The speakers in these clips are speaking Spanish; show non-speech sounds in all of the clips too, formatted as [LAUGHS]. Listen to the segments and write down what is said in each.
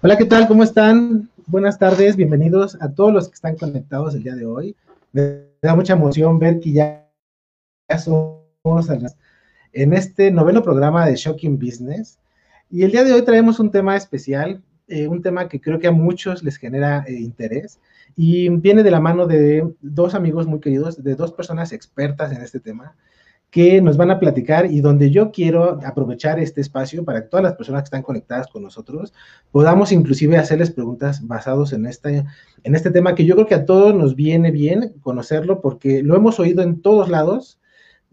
Hola, ¿qué tal? ¿Cómo están? Buenas tardes, bienvenidos a todos los que están conectados el día de hoy. Me da mucha emoción ver que ya, somos en este noveno programa de Shocking Business. Y el día de hoy traemos un tema especial, eh, un tema que creo que a muchos les genera eh, interés y viene de la mano de dos amigos muy queridos, de dos personas expertas en este tema que nos van a platicar y donde yo quiero aprovechar este espacio para que todas las personas que están conectadas con nosotros podamos inclusive hacerles preguntas basados en este, en este tema que yo creo que a todos nos viene bien conocerlo porque lo hemos oído en todos lados.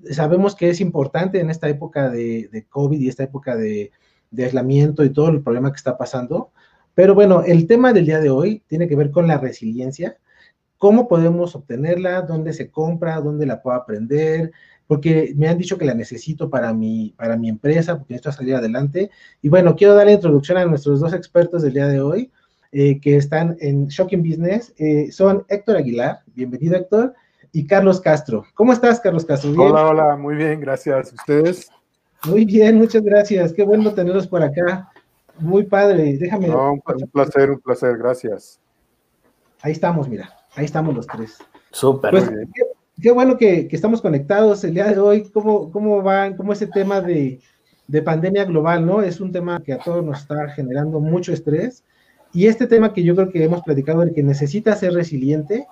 Sabemos que es importante en esta época de, COVID y esta época de aislamiento y todo el problema que está pasando. Pero bueno, el tema del día de hoy tiene que ver con la resiliencia. ¿Cómo podemos obtenerla? ¿Dónde se compra? ¿Dónde la puedo aprender? Porque me han dicho que la necesito para mi, para mi empresa, porque necesito salir adelante. Y bueno, quiero dar la introducción a nuestros dos expertos del día de hoy, eh, que están en Shocking Business. Eh, son Héctor Aguilar, bienvenido Héctor, y Carlos Castro. ¿Cómo estás, Carlos Castro? Hola, hola, muy bien, gracias. ¿Ustedes? Muy bien, muchas gracias. Qué bueno tenerlos por acá. Muy padre, déjame. un placer, un placer, gracias. Ahí estamos, mira, ahí estamos los tres. Súper. Pues, qué bueno que, estamos conectados el día de hoy. ¿Cómo, cómo van? ¿Cómo ese tema de, pandemia global, no? Es un tema que a todos nos está generando mucho estrés. Y este tema que yo creo que hemos platicado, el que necesita ser resiliente,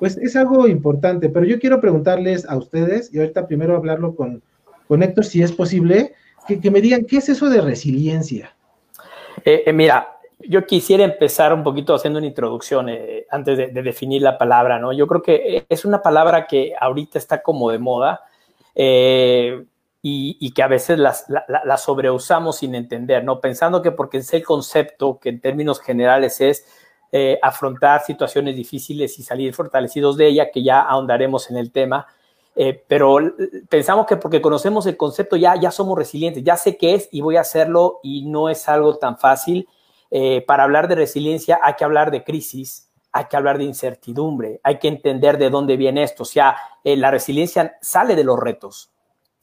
pues es algo importante. Pero yo quiero preguntarles a ustedes, y ahorita primero hablarlo con, con Héctor, si es posible, que, me digan, ¿qué es eso de resiliencia? Eh, eh, mira, yo quisiera empezar un poquito haciendo una introducción eh, antes de, definir la palabra, ¿no? Yo creo que es una palabra que ahorita está como de moda eh, y, que a veces la, sobreusamos sin entender, ¿no? Pensando que porque es el concepto que en términos generales es eh, afrontar situaciones difíciles y salir fortalecidos de ella, que ya ahondaremos en el tema, pero pensamos que porque conocemos el concepto ya, ya somos resilientes, ya sé qué es y voy a hacerlo y no es algo tan fácil eh, para hablar de resiliencia hay que hablar de crisis, hay que hablar de incertidumbre, hay que entender de dónde viene esto. O sea, eh, la resiliencia sale de los retos.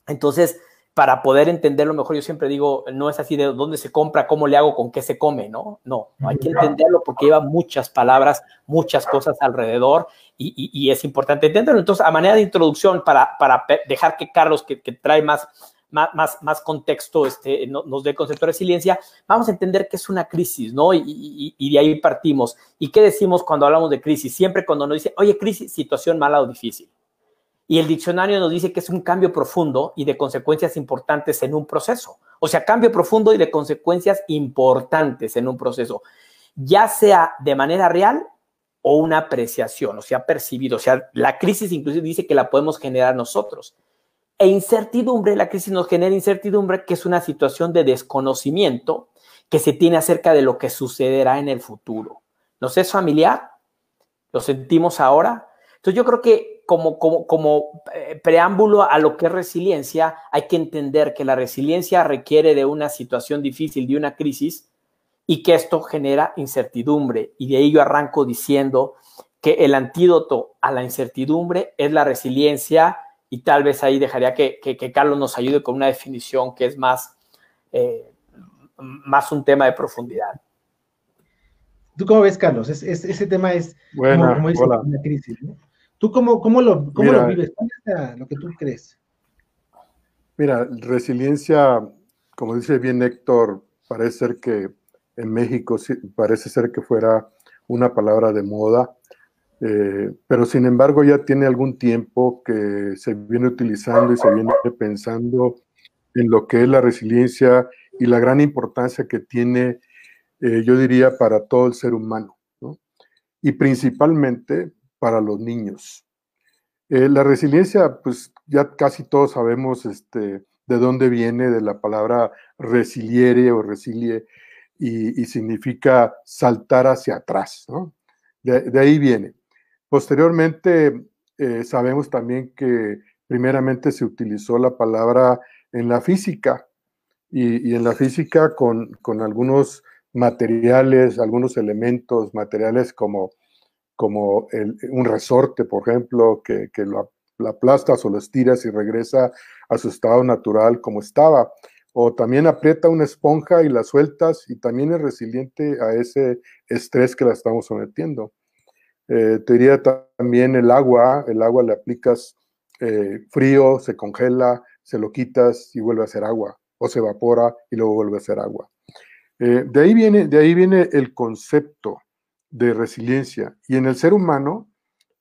Entonces, para poder entenderlo mejor, yo siempre digo, no es así de dónde se compra, cómo le hago, con qué se come, ¿no? No, hay que entenderlo porque lleva muchas palabras, muchas cosas alrededor y, es importante entenderlo. Entonces, a manera de introducción, para, para dejar que Carlos, que, que trae más más, más, contexto este, nos dé concepto de resiliencia, vamos a entender que es una crisis, ¿no? Y, de ahí partimos. ¿Y qué decimos cuando hablamos de crisis? Siempre cuando nos dice, oye, crisis, situación mala o difícil. Y el diccionario nos dice que es un cambio profundo y de consecuencias importantes en un proceso. O sea, cambio profundo y de consecuencias importantes en un proceso, ya sea de manera real o una apreciación, o sea, percibido. O sea, la crisis inclusive dice que la podemos generar nosotros. E incertidumbre, la crisis nos genera incertidumbre, que es una situación de desconocimiento que se tiene acerca de lo que sucederá en el futuro. ¿Nos es familiar? ¿Lo sentimos ahora? Entonces yo creo que como, como, como eh, preámbulo a lo que es resiliencia, hay que entender que la resiliencia requiere de una situación difícil, de una crisis, y que esto genera incertidumbre. Y de yo arranco diciendo que el antídoto a la incertidumbre es la resiliencia y tal vez ahí dejaría que, Carlos nos ayude con una definición que es más, eh, más un tema de profundidad. ¿Tú cómo ves, Carlos? ese tema es bueno, como, dice, una crisis. ¿Tú cómo, cómo, lo, cómo lo, vives? ¿Cuál es lo que tú crees? Mira, resiliencia, como dice bien Héctor, parece ser que en México parece ser que fuera una palabra de moda. Eh, pero sin embargo ya tiene algún tiempo que se viene utilizando y se viene pensando en lo que es la resiliencia y la gran importancia que tiene, eh, yo diría, para todo el ser humano, y principalmente para los niños. Eh, la resiliencia, pues ya casi todos sabemos este, de dónde viene, de la palabra resiliere o resilie, y, significa saltar hacia atrás, de ahí viene. Posteriormente, eh, sabemos también que primeramente se utilizó la palabra en la física y, en la física con, algunos materiales, algunos elementos materiales como, como un resorte, por ejemplo, que, lo, aplastas o lo estiras y regresa a su estado natural como estaba. o también aprieta una esponja y la sueltas y también es resiliente a ese estrés que la estamos sometiendo. Eh, te diría también el agua, el agua le aplicas eh, frío, se congela, se lo quitas y vuelve a ser agua, o se evapora y luego vuelve a ser agua. Eh, de, ahí viene, de ahí viene el concepto de resiliencia. Y en el ser humano,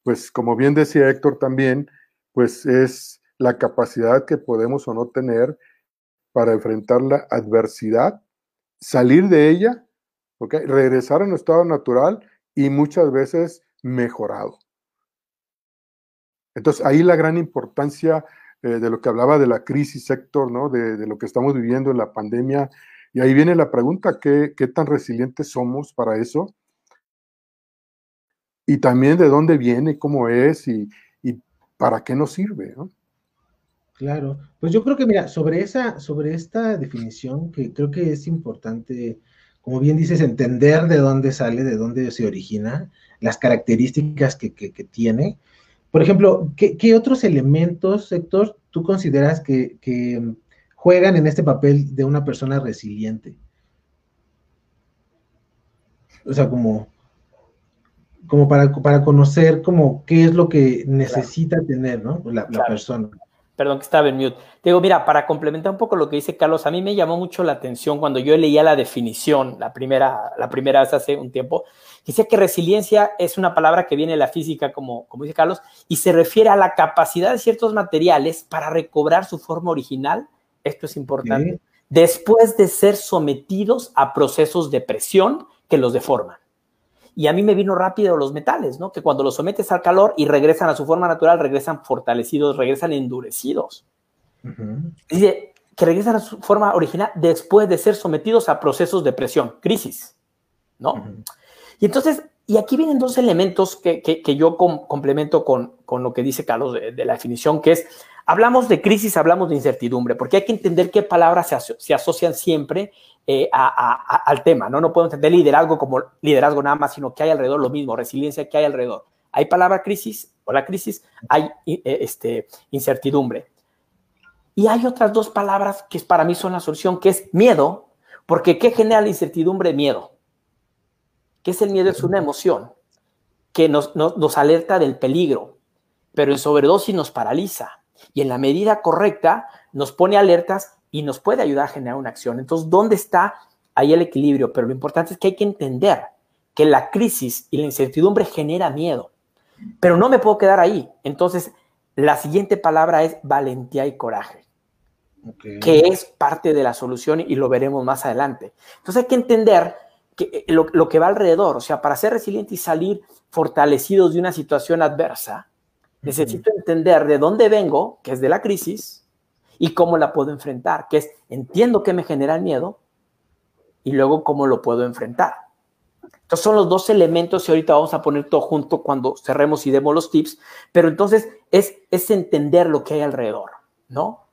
pues como bien decía Héctor también, pues es la capacidad que podemos o no tener para enfrentar la adversidad, salir de ella, regresar a nuestro estado natural y muchas veces mejorado. Entonces, ahí la gran importancia eh, de lo que hablaba de la crisis sector, ¿no? De, lo que estamos viviendo en la pandemia. Y ahí viene la pregunta, ¿qué, qué tan resilientes somos para eso? Y también de dónde viene, cómo es y, y para qué nos sirve, ¿no? Claro, pues yo creo que mira, sobre esa, sobre esta definición, que creo que es importante, como bien dices, entender de dónde sale, de dónde se origina, las características que, tiene. Por ejemplo, ¿qué, otros elementos, sector, tú consideras que, juegan en este papel de una persona resiliente? O sea, como, como para, para conocer como qué es lo que necesita tener, ¿no? La, la persona perdón que estaba en mute. Digo, mira, para complementar un poco lo que dice Carlos, a mí me llamó mucho la atención cuando yo leía la definición, la primera, la primera vez hace un tiempo, decía que resiliencia es una palabra que viene de la física, como, como dice Carlos, y se refiere a la capacidad de ciertos materiales para recobrar su forma original, esto es importante, después de ser sometidos a procesos de presión que los deforman. Y a mí me vino rápido los metales, ¿no? Que cuando los sometes al calor y regresan a su forma natural, regresan fortalecidos, regresan endurecidos. Dice que regresan a su forma original después de ser sometidos a procesos de presión, crisis, ¿no? Y entonces, y aquí vienen dos elementos que, que, yo complemento con, con, lo que dice Carlos de, la definición, que es, hablamos de crisis, hablamos de incertidumbre, porque hay que entender qué palabras se, asocian siempre eh, al tema, ¿no? No puedo entender liderazgo como liderazgo nada más, sino que hay alrededor lo mismo, resiliencia que hay alrededor. Hay palabra crisis o la crisis, hay eh, este, incertidumbre. Y hay otras dos palabras que para mí son la solución, que es miedo, porque ¿qué genera la incertidumbre? Miedo. ¿Qué es el miedo? Es una emoción que nos, nos alerta del peligro, pero en sobredosis nos paraliza y en la medida correcta nos pone alertas y nos puede ayudar a generar una acción. Entonces, ¿dónde está ahí el equilibrio? Pero lo importante es que hay que entender que la crisis y la incertidumbre genera miedo. Pero no me puedo quedar ahí. Entonces, la siguiente palabra es valentía y coraje, que es parte de la solución y lo veremos más adelante. Entonces, hay que entender que eh, lo, que va alrededor, o sea, para ser resiliente y salir fortalecidos de una situación adversa, necesito entender de dónde vengo, que es de la crisis, y cómo la puedo enfrentar, que es entiendo que me genera el miedo y luego cómo lo puedo enfrentar. Entonces son los dos elementos y ahorita vamos a poner todo junto cuando cerremos y demos los tips, pero entonces es, es entender lo que hay alrededor, ¿no?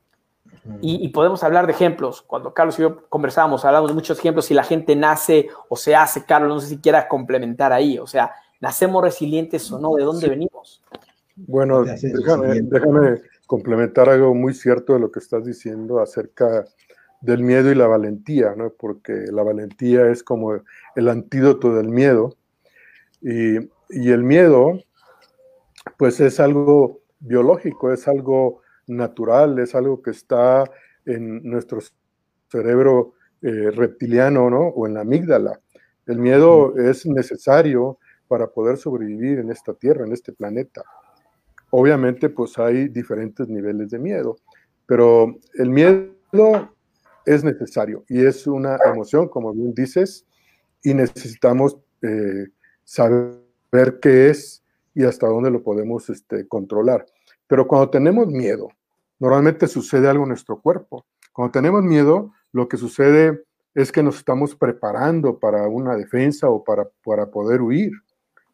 Y, podemos hablar de ejemplos. Cuando Carlos y yo conversábamos, hablamos de muchos ejemplos. Si la gente nace o se hace, Carlos, no sé si quiera complementar ahí. O sea, ¿nacemos resilientes o no? ¿De dónde venimos? Bueno, déjame, déjame, complementar algo muy cierto de lo que estás diciendo acerca del miedo y la valentía, ¿no? Porque la valentía es como el antídoto del miedo. Y, y el miedo, pues es algo biológico, es algo natural, es algo que está en nuestro cerebro eh, reptiliano, ¿no? O en la amígdala. El miedo es necesario para poder sobrevivir en esta tierra, en este planeta. Obviamente, pues hay diferentes niveles de miedo, pero el miedo es necesario y es una emoción, como bien dices, y necesitamos eh, saber qué es y hasta dónde lo podemos este, controlar. Pero cuando tenemos miedo, normalmente sucede algo en nuestro cuerpo. Cuando tenemos miedo, lo que sucede es que nos estamos preparando para una defensa o para, para poder huir.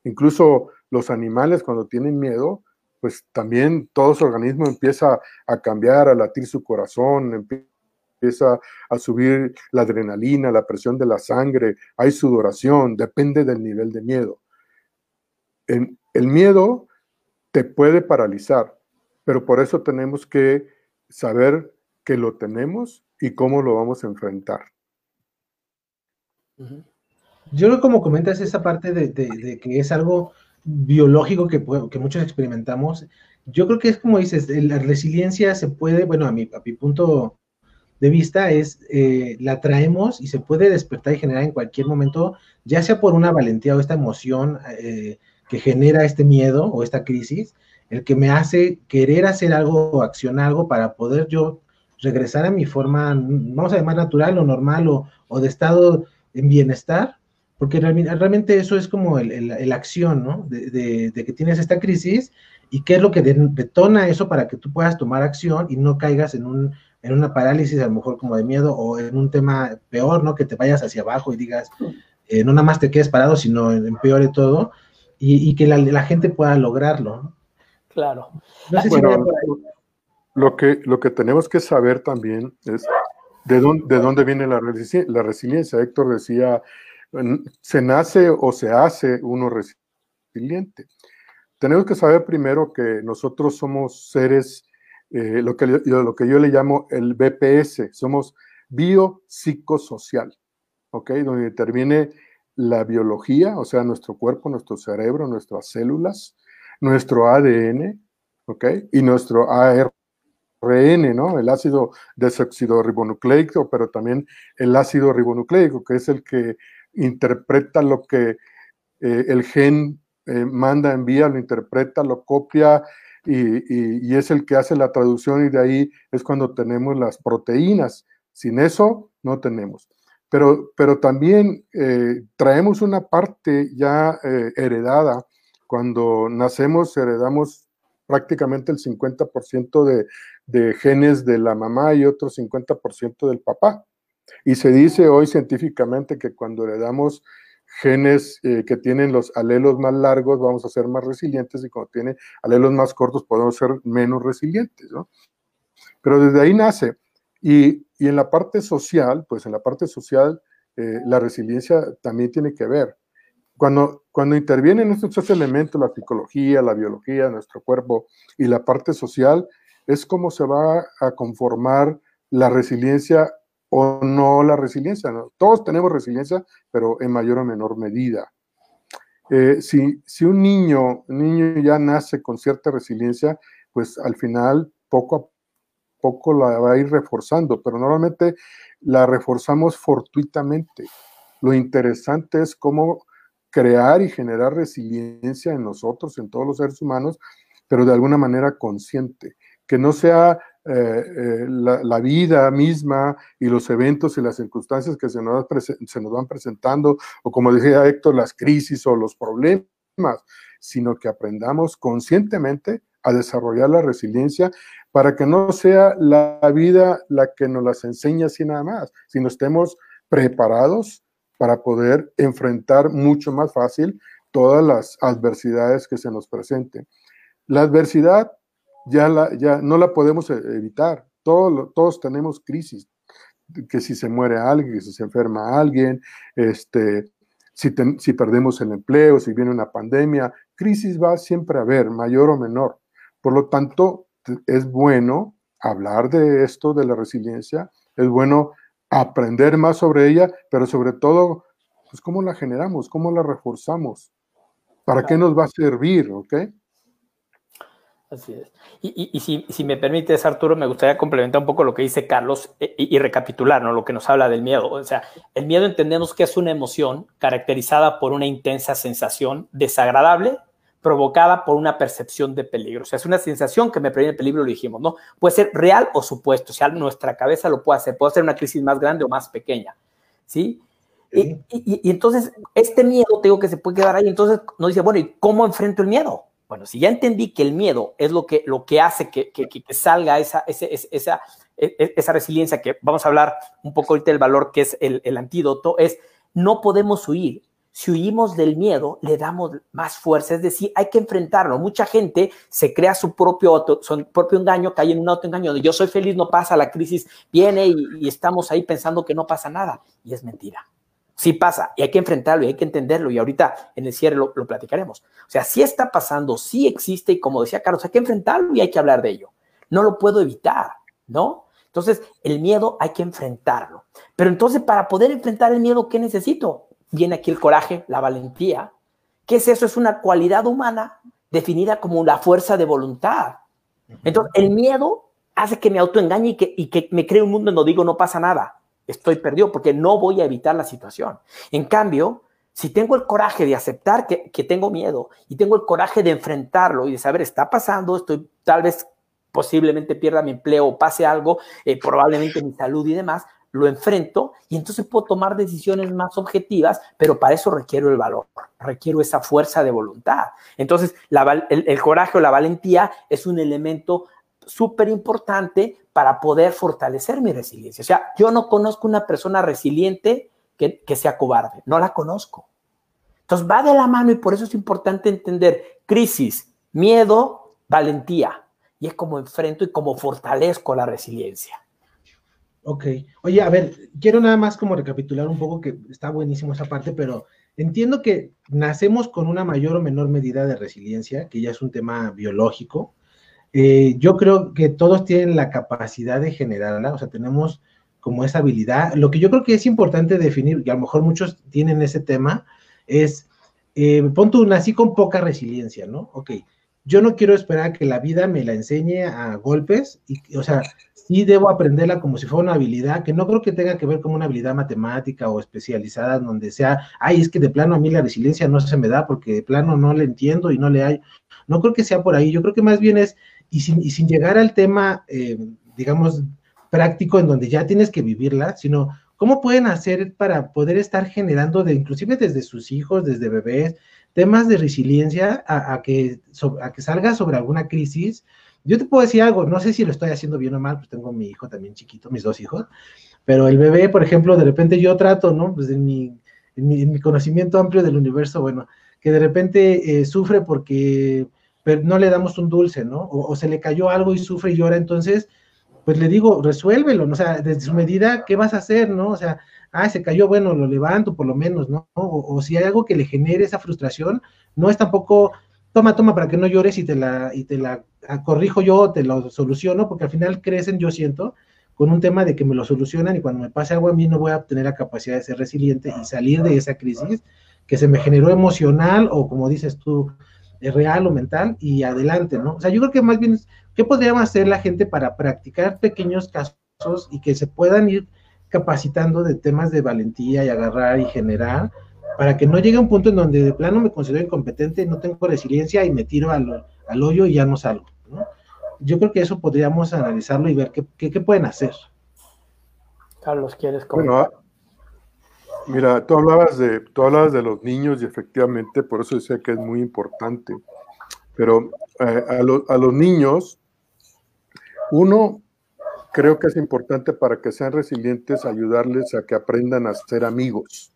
Incluso los animales cuando tienen miedo, pues también todo su organismo empieza a cambiar, a latir su corazón, empieza a subir la adrenalina, la presión de la sangre, hay sudoración, depende del nivel de miedo. el miedo te puede paralizar, pero por eso tenemos que saber que lo tenemos y cómo lo vamos a enfrentar. Yo creo como comentas esa parte de, que es algo biológico que, que, muchos experimentamos, yo creo que es como dices, la resiliencia se puede, bueno, a mi, a mi punto de vista es, eh, la traemos y se puede despertar y generar en cualquier momento, ya sea por una valentía o esta emoción eh, que genera este miedo o esta crisis, el que me hace querer hacer algo o accionar algo para poder yo regresar a mi forma, vamos a llamar natural o normal o, o de estado en bienestar, porque realmente eso es como el, acción, ¿no? De, que tienes esta crisis y qué es lo que detona eso para que tú puedas tomar acción y no caigas en, un, en una parálisis a lo mejor como de miedo o en un tema peor, ¿no? Que te vayas hacia abajo y digas, eh, no nada más te quedes parado, sino empeore todo y, que la, gente pueda lograrlo, ¿no? Claro. lo, que, lo que tenemos que saber también es de dónde, de dónde viene la, la resiliencia. Héctor decía, se nace o se hace uno resiliente. Tenemos que saber primero que nosotros somos seres, eh, lo, que, lo que yo le llamo el BPS, somos biopsicosocial, ¿ok? Donde interviene la biología, o sea, nuestro cuerpo, nuestro cerebro, nuestras células, nuestro ADN, ¿ok? Y nuestro ARN, ¿no? El ácido desoxidorribonucleico, pero también el ácido ribonucleico, que es el que interpreta lo que eh, el gen eh, manda, envía, lo interpreta, lo copia y, es el que hace la traducción y de ahí es cuando tenemos las proteínas. Sin eso no tenemos. Pero, pero también eh, traemos una parte ya heredada. Cuando nacemos heredamos prácticamente el 50% de, genes de la mamá y otro 50% del papá. Y se dice hoy científicamente que cuando le damos genes eh, que tienen los alelos más largos vamos a ser más resilientes y cuando tiene alelos más cortos podemos ser menos resilientes, ¿no? Pero desde ahí nace. Y, y en la parte social, pues en la parte social, eh, la resiliencia también tiene que ver. Cuando, cuando intervienen estos tres elementos, la psicología, la biología, nuestro cuerpo y la parte social, es como se va a conformar la resiliencia o no la resiliencia. Todos tenemos resiliencia, pero en mayor o menor medida. Eh, si, si un niño, un niño ya nace con cierta resiliencia, pues al final poco a poco la va a ir reforzando, pero normalmente la reforzamos fortuitamente. Lo interesante es cómo crear y generar resiliencia en nosotros, en todos los seres humanos, pero de alguna manera consciente, que no sea eh, eh, la, vida misma y los eventos y las circunstancias que se nos, van presentando, o como decía Héctor, las crisis o los problemas, sino que aprendamos conscientemente a desarrollar la resiliencia para que no sea la vida la que nos las enseña así nada más, sino estemos preparados para poder enfrentar mucho más fácil todas las adversidades que se nos presenten. La adversidad ya, la, ya no la podemos e, evitar. Todos, todos tenemos crisis, que si se muere alguien, que si se enferma alguien, este, si, si perdemos el empleo, si viene una pandemia, crisis va siempre a haber, mayor o menor. Por lo tanto, es bueno hablar de esto, de la resiliencia, es bueno aprender más sobre ella, pero sobre todo, pues cómo la generamos, cómo la reforzamos, para qué nos va a servir, ¿ok? Así es. Y, si, me permites, Arturo, me gustaría complementar un poco lo que dice Carlos eh, y, recapitular ¿no? lo que nos habla del miedo. O sea, el miedo entendemos que es una emoción caracterizada por una intensa sensación desagradable provocada por una percepción de peligro. O sea, es una sensación que me previene peligro, lo dijimos, ¿no? Puede ser real o supuesto, o sea, nuestra cabeza lo puede hacer, puede ser una crisis más grande o más pequeña, ¿sí? Y, y, entonces, este miedo, tengo que se puede quedar ahí, entonces nos dice, bueno, ¿y cómo enfrento el miedo? Bueno, si ya entendí que el miedo es lo que, lo que hace que, salga esa, esa, esa, e, esa, resiliencia, que vamos a hablar un poco ahorita del valor que es el, antídoto, es no podemos huir. Si huimos del miedo, le damos más fuerza, es decir, hay que enfrentarlo. Mucha gente se crea su propio, su propio engaño, cae en un autoengaño yo soy feliz, no pasa, la crisis viene y estamos ahí pensando que no pasa nada. Y es mentira sí pasa y hay que enfrentarlo y hay que entenderlo y ahorita en el cierre lo, platicaremos. O sea, sí está pasando, sí existe y como decía Carlos, hay que enfrentarlo y hay que hablar de ello. No lo puedo evitar, ¿no? Entonces, el miedo hay que enfrentarlo. Pero entonces, para poder enfrentar el miedo, ¿qué necesito? Viene aquí el coraje, la valentía. ¿Qué es eso? Es una cualidad humana definida como la fuerza de voluntad. Entonces, el miedo hace que me autoengañe y que, y que me cree un mundo en donde digo no pasa nada. Estoy perdido porque no voy a evitar la situación. En cambio, si tengo el coraje de aceptar que, que, tengo miedo y tengo el coraje de enfrentarlo y de saber, está pasando, estoy tal vez posiblemente pierda mi empleo o pase algo, eh, probablemente mi salud y demás, lo enfrento y entonces puedo tomar decisiones más objetivas, pero para eso requiero el valor, requiero esa fuerza de voluntad. Entonces, la, el, el, coraje o la valentía es un elemento súper importante para poder fortalecer mi resiliencia. O sea, yo no conozco una persona resiliente que, que sea cobarde, no la conozco. Entonces va de la mano y por eso es importante entender crisis, miedo, valentía. Y es como enfrento y como fortalezco la resiliencia. Ok. Oye, a ver, quiero nada más como recapitular un poco que está buenísimo esa parte, pero entiendo que nacemos con una mayor o menor medida de resiliencia, que ya es un tema biológico. Eh, yo creo que todos tienen la capacidad de generarla, o sea, tenemos como esa habilidad. Lo que yo creo que es importante definir, y a lo mejor muchos tienen ese tema, es, eh, pon tú, nací con poca resiliencia, ¿no? Ok, yo no quiero esperar que la vida me la enseñe a golpes, y, o sea, sí debo aprenderla como si fuera una habilidad, que no creo que tenga que ver con una habilidad matemática o especializada, donde sea, ay, es que de plano a mí la resiliencia no se me da porque de plano no le entiendo y no le hay. No creo que sea por ahí, yo creo que más bien es, y sin, y sin llegar al tema, eh, digamos, práctico en donde ya tienes que vivirla, sino ¿Cómo pueden hacer para poder estar generando, de, inclusive desde sus hijos, desde bebés, temas de resiliencia a, a que, a que salga sobre alguna crisis? Yo te puedo decir algo, no sé si lo estoy haciendo bien o mal, pues tengo mi hijo también chiquito, mis dos hijos, pero el bebé, por ejemplo, de repente yo trato, ¿no? Pues en mi, en mi, en mi conocimiento amplio del universo, bueno, que de repente eh, sufre porque no le damos un dulce, ¿no? O, se le cayó algo y sufre y llora, entonces pues le digo, resuélvelo, ¿no? O sea, desde su medida, ¿qué vas a hacer, no? O sea, ah, se cayó, bueno, lo levanto por lo menos, ¿no? O, si hay algo que le genere esa frustración, no es tampoco, toma, toma, para que no llores y te la corrijo yo, te lo soluciono, porque al final crecen, yo siento, con un tema de que me lo solucionan y cuando me pase algo a mí no voy a tener la capacidad de ser resiliente y salir de esa crisis que se me generó emocional o como dices tú, real o mental y adelante, ¿no? O sea, yo creo que más bien ¿Qué podríamos hacer la gente para practicar pequeños casos y que se puedan ir capacitando de temas de valentía y agarrar y generar para que no llegue a un punto en donde de plano me considero incompetente, no tengo resiliencia y me tiro al, al hoyo y ya no salgo? ¿no? Yo creo que eso podríamos analizarlo y ver qué, qué, qué pueden hacer. Carlos, ¿quieres comentar? Bueno, mira, tú hablabas, de, tú hablabas de los niños y efectivamente por eso decía que es muy importante. Pero eh, a, lo, a los niños uno, creo que es importante para que sean resilientes ayudarles a que aprendan a ser amigos,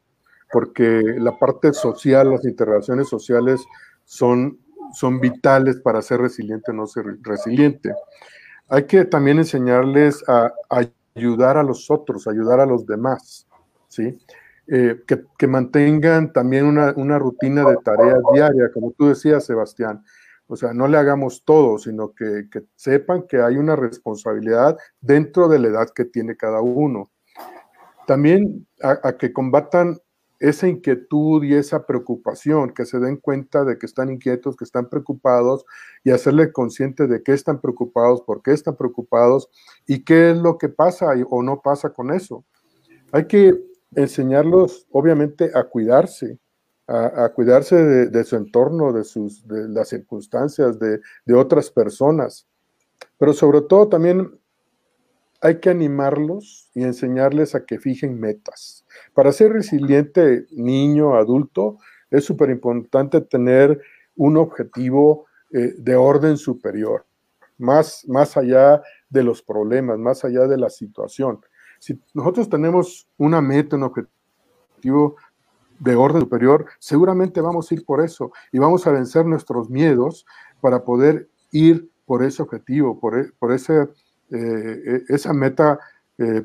porque la parte social, las interrelaciones sociales son, son vitales para ser resiliente o no ser resiliente. Hay que también enseñarles a, ayudar a los otros, ayudar a los demás, ¿sí? Eh, que, que, mantengan también una, una rutina de tareas diarias, como tú decías, Sebastián, o sea, no le hagamos todo, sino que, que sepan que hay una responsabilidad dentro de la edad que tiene cada uno. También a, que combatan esa inquietud y esa preocupación, que se den cuenta de que están inquietos, que están preocupados y hacerle consciente de qué están preocupados, por qué están preocupados y qué es lo que pasa o no pasa con eso. Hay que enseñarlos, obviamente, a cuidarse, a, a cuidarse de, de, su entorno, de, sus, de las circunstancias, de, de otras personas. Pero sobre todo también hay que animarlos y enseñarles a que fijen metas. Para ser resiliente niño, adulto, es súper importante tener un objetivo eh, de orden superior, más, más allá de los problemas, más allá de la situación. Si nosotros tenemos una meta, un objetivo de orden superior, seguramente vamos a ir por eso y vamos a vencer nuestros miedos para poder ir por ese objetivo, por, e, por ese, eh, esa meta eh,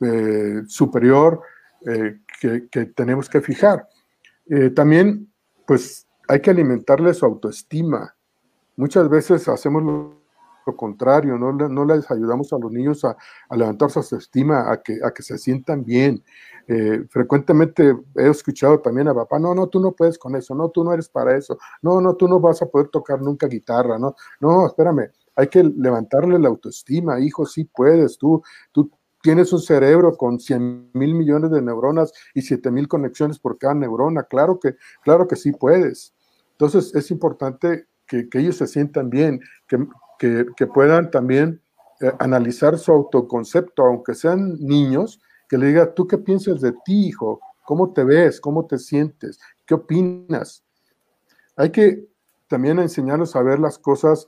eh, superior que, que, tenemos que fijar. También, pues, hay que alimentarle su autoestima. Muchas veces hacemos lo, lo contrario, no, no les ayudamos a los niños a, levantar su autoestima, a que, a que se sientan bien. Frecuentemente he escuchado también a papá, no, no, tú no puedes con eso, no, tú no eres para eso, no, no, tú no vas a poder tocar nunca guitarra, no, no, espérame, hay que levantarle la autoestima, hijo, sí puedes, tú, tú tienes un cerebro con 100 mil millones de neuronas y 7 mil conexiones por cada neurona, claro que, claro que sí puedes. Entonces es importante que, ellos se sientan bien, que, que, puedan también eh, analizar su autoconcepto, aunque sean niños, que le diga, ¿tú qué piensas de ti, hijo? ¿Cómo te ves? ¿Cómo te sientes? ¿Qué opinas? Hay que también enseñarlos a ver las cosas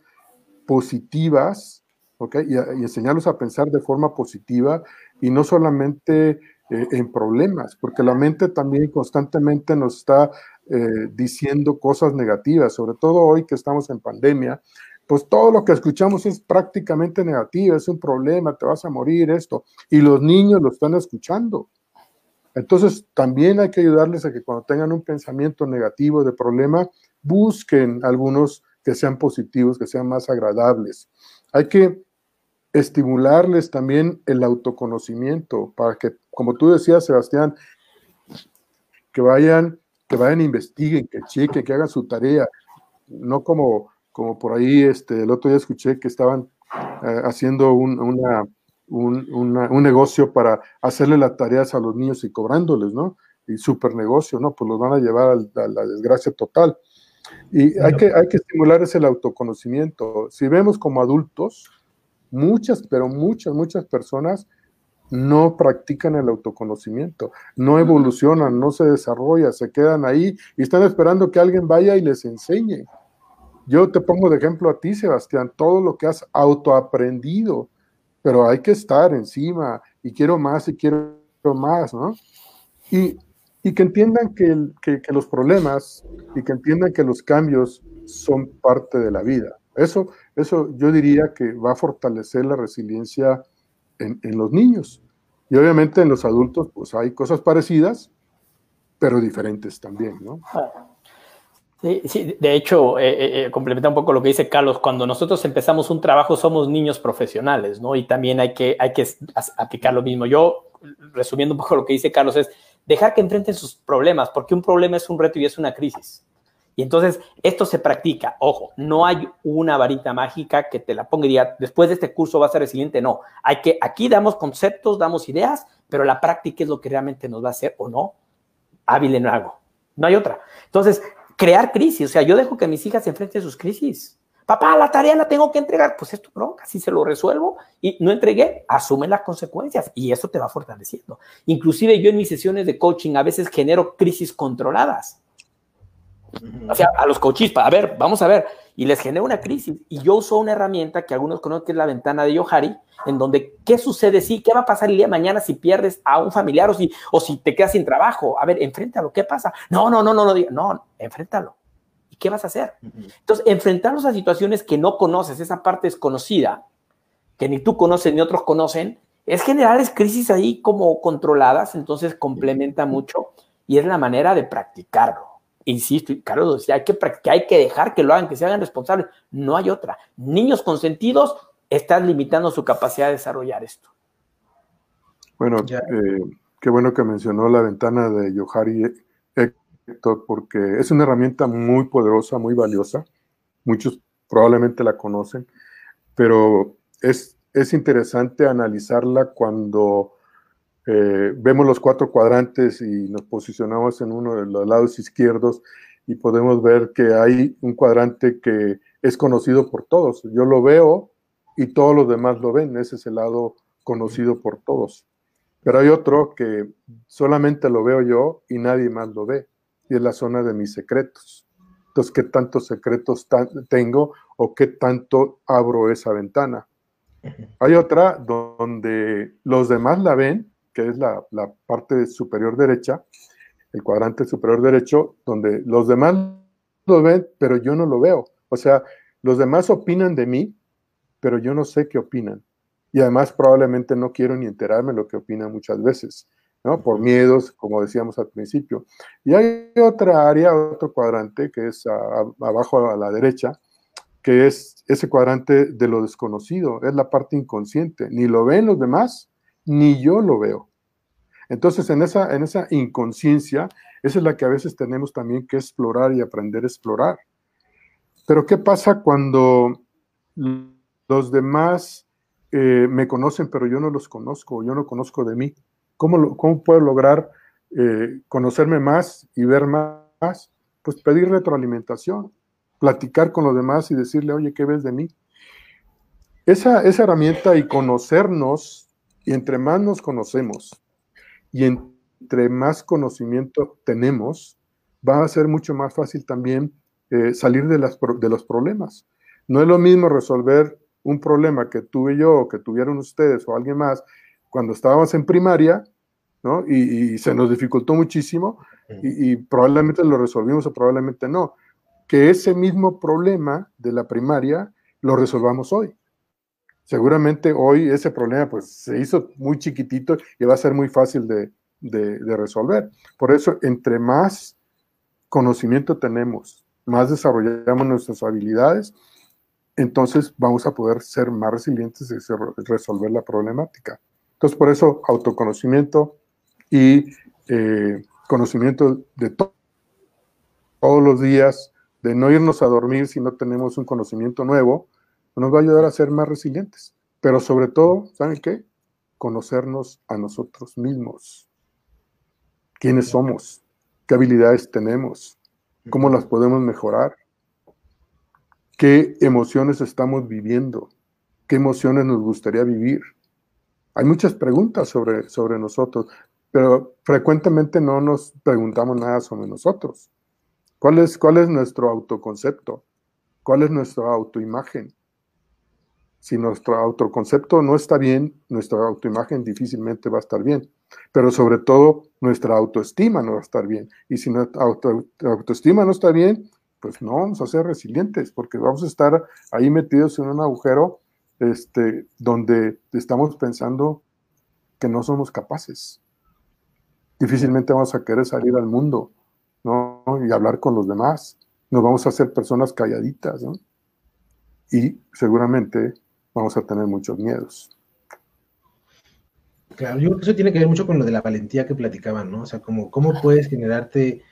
positivas, ¿ok? Y, enseñarlos a pensar de forma positiva y no solamente eh, en problemas, porque la mente también constantemente nos está eh, diciendo cosas negativas, sobre todo hoy que estamos en pandemia, pues todo lo que escuchamos es prácticamente negativo, es un problema, te vas a morir, esto. Y los niños lo están escuchando. Entonces, también hay que ayudarles a que cuando tengan un pensamiento negativo de problema, busquen algunos que sean positivos, que sean más agradables. Hay que estimularles también el autoconocimiento para que, como tú decías, Sebastián, que vayan, que vayan, investiguen, que chequen, que hagan su tarea, no como como por ahí este, el otro día escuché que estaban eh, haciendo un, una, un, negocio para hacerle las tareas a los niños y cobrándoles, ¿no? Y súper negocio, ¿no? Pues los van a llevar a, la desgracia total. Y hay que, hay que estimular ese autoconocimiento. Si vemos como adultos, muchas, pero muchas, muchas personas no practican el autoconocimiento, no evolucionan, no se desarrollan, se quedan ahí y están esperando que alguien vaya y les enseñe. Yo te pongo de ejemplo a ti, Sebastián, todo lo que has autoaprendido, pero hay que estar encima y quiero más y quiero más, ¿no? Y, que entiendan que, los problemas y que entiendan que los cambios son parte de la vida. Eso, eso yo diría que va a fortalecer la resiliencia en, en los niños. Y obviamente en los adultos, pues hay cosas parecidas, pero diferentes también, ¿no? Sí, sí, de hecho, eh, eh, eh, complementa un poco lo que dice Carlos, cuando nosotros empezamos un trabajo somos niños profesionales, ¿no? Y también hay que, hay que aplicar lo mismo. Yo, resumiendo un poco lo que dice Carlos, es dejar que enfrenten sus problemas, porque un problema es un reto y es una crisis. Y entonces esto se practica. Ojo, no hay una varita mágica que te la ponga y diga, después de este curso vas a ser resiliente. No, hay que, aquí damos conceptos, damos ideas, pero la práctica es lo que realmente nos va a hacer o no hábil en algo. No hay otra. Entonces, crear crisis. O sea, yo dejo que mis hijas enfrenten sus crisis. Papá, la tarea la tengo que entregar. Pues esto bronca. Si se lo resuelvo y no entregué, asume las consecuencias y eso te va fortaleciendo. Inclusive yo en mis sesiones de coaching a veces genero crisis controladas. O sea, a los coaches, a ver, vamos a ver, y les genera una crisis. Y yo uso una herramienta que algunos conocen que es la ventana de Yohari, en donde, ¿qué sucede? Sí, ¿qué va a pasar el día de mañana si pierdes a un familiar o si, o si te quedas sin trabajo? A ver, enfréntalo, ¿qué pasa? No, no, no, no, no, no, enfréntalo. ¿Y qué vas a hacer? Entonces, enfrentarnos a situaciones que no conoces, esa parte desconocida, que ni tú conoces ni otros conocen, es generar crisis ahí como controladas, entonces complementa mucho y es la manera de practicarlo insisto, y Carlos decía, hay que, que hay que dejar que lo hagan, que se hagan responsables. No hay otra. Niños consentidos están limitando su capacidad de desarrollar esto. Bueno, eh, qué bueno que mencionó la ventana de Yohari Porque es una herramienta muy poderosa, muy valiosa. Muchos probablemente la conocen, pero es, es interesante analizarla cuando eh, vemos los cuatro cuadrantes y nos posicionamos en uno de los lados izquierdos y podemos ver que hay un cuadrante que es conocido por todos. Yo lo veo y todos los demás lo ven. Ese es el lado conocido por todos. Pero hay otro que solamente lo veo yo y nadie más lo ve. Y es la zona de mis secretos. Entonces, ¿qué tantos secretos tengo o qué tanto abro esa ventana? Hay otra donde los demás la ven que es la, parte superior derecha, el cuadrante superior derecho, donde los demás lo ven, pero yo no lo veo. O sea, los demás opinan de mí, pero yo no sé qué opinan. Y además probablemente no quiero ni enterarme lo que opinan muchas veces, ¿no? Por miedos, como decíamos al principio. Y hay otra área, otro cuadrante, que es abajo a la derecha, que es ese cuadrante de lo desconocido, es la parte inconsciente. Ni lo ven los demás, ni yo lo veo. Entonces, en esa, en esa inconsciencia, esa es la que a veces tenemos también que explorar y aprender a explorar. Pero, ¿qué pasa cuando los demás eh, me conocen, pero yo no los conozco, yo no conozco de mí? ¿Cómo, puedo lograr eh, conocerme más y ver más? Pues pedir retroalimentación, platicar con los demás y decirle, oye, ¿qué ves de mí? Esa, herramienta y conocernos, y entre más nos conocemos y entre más conocimiento tenemos, va a ser mucho más fácil también eh, salir de, de los problemas. No es lo mismo resolver un problema que tuve yo o que tuvieron ustedes o alguien más cuando estábamos en primaria, ¿no? Y, se nos dificultó muchísimo y, y, probablemente lo resolvimos o probablemente no que ese mismo problema de la primaria lo resolvamos hoy. Seguramente hoy ese problema pues se hizo muy chiquitito y va a ser muy fácil de, resolver. Por eso, entre más conocimiento tenemos, más desarrollamos nuestras habilidades, entonces vamos a poder ser más resilientes y resolver la problemática. Entonces, por eso, autoconocimiento y eh, conocimiento de todos los días, de no irnos a dormir si no tenemos un conocimiento nuevo, nos va a ayudar a ser más resilientes. Pero sobre todo, ¿saben qué? Conocernos a nosotros mismos. ¿Quiénes somos? ¿Qué habilidades tenemos? ¿Cómo las podemos mejorar? ¿Qué emociones estamos viviendo? ¿Qué emociones nos gustaría vivir? Hay muchas preguntas sobre, sobre nosotros, pero frecuentemente no nos preguntamos nada sobre nosotros. ¿Cuál es, cuál es nuestro autoconcepto? ¿Cuál es nuestra autoimagen? Si nuestro autoconcepto no está bien, nuestra autoimagen difícilmente va a estar bien. Pero sobre todo, nuestra autoestima no va a estar bien. Y si nuestra autoestima no está bien, pues no vamos a ser resilientes, porque vamos a estar ahí metidos en un agujero este, donde estamos pensando que no somos capaces. Difícilmente vamos a querer salir al mundo ¿no? Y hablar con los demás. Nos vamos a hacer personas calladitas, ¿no? Y seguramente vamos a tener muchos miedos. Claro, yo creo que eso tiene que ver mucho con lo de la valentía que platicaban, ¿no? O sea, como cómo puedes generarte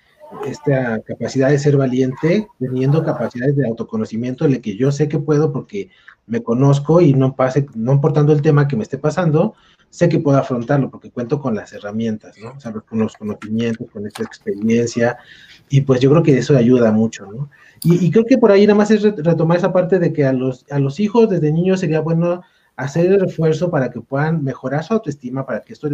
esta capacidad de ser valiente, teniendo capacidades de autoconocimiento, de que yo sé que puedo porque me conozco y no pase, no importando el tema que me esté pasando, sé que puedo afrontarlo porque cuento con las herramientas, ¿no? O sea, con los conocimientos, con esta experiencia, y pues yo creo que eso ayuda mucho, ¿no? Y, creo que por ahí nada más es retomar esa parte de que a los, a los hijos desde niños sería bueno hacer el refuerzo para que puedan mejorar su autoestima, para que esto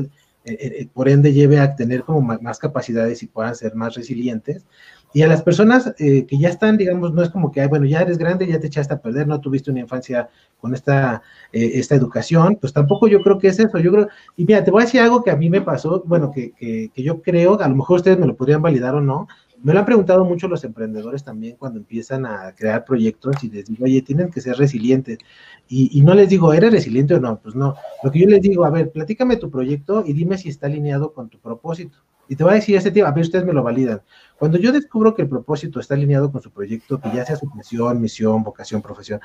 por ende lleve a tener como más, capacidades y puedan ser más resilientes. Y a las personas eh, que ya están, digamos, no es como que, bueno, ya eres grande, ya te echaste a perder, no tuviste una infancia con esta, esta educación, pues tampoco yo creo que es eso. Yo creo, y mira, te voy a decir algo que a mí me pasó, bueno, que, que, que yo creo, a lo mejor ustedes me lo podrían validar o no, me lo han preguntado mucho los emprendedores también cuando empiezan a crear proyectos y les digo, oye, tienen que ser resilientes. Y, no les digo, ¿eres resiliente o no? Pues no. Lo que yo les digo, a ver, platícame tu proyecto y dime si está alineado con tu propósito. Y te voy a decir ese tema, a ver, ustedes me lo validan. Cuando yo descubro que el propósito está alineado con su proyecto, que ya sea su misión, misión, vocación, profesión,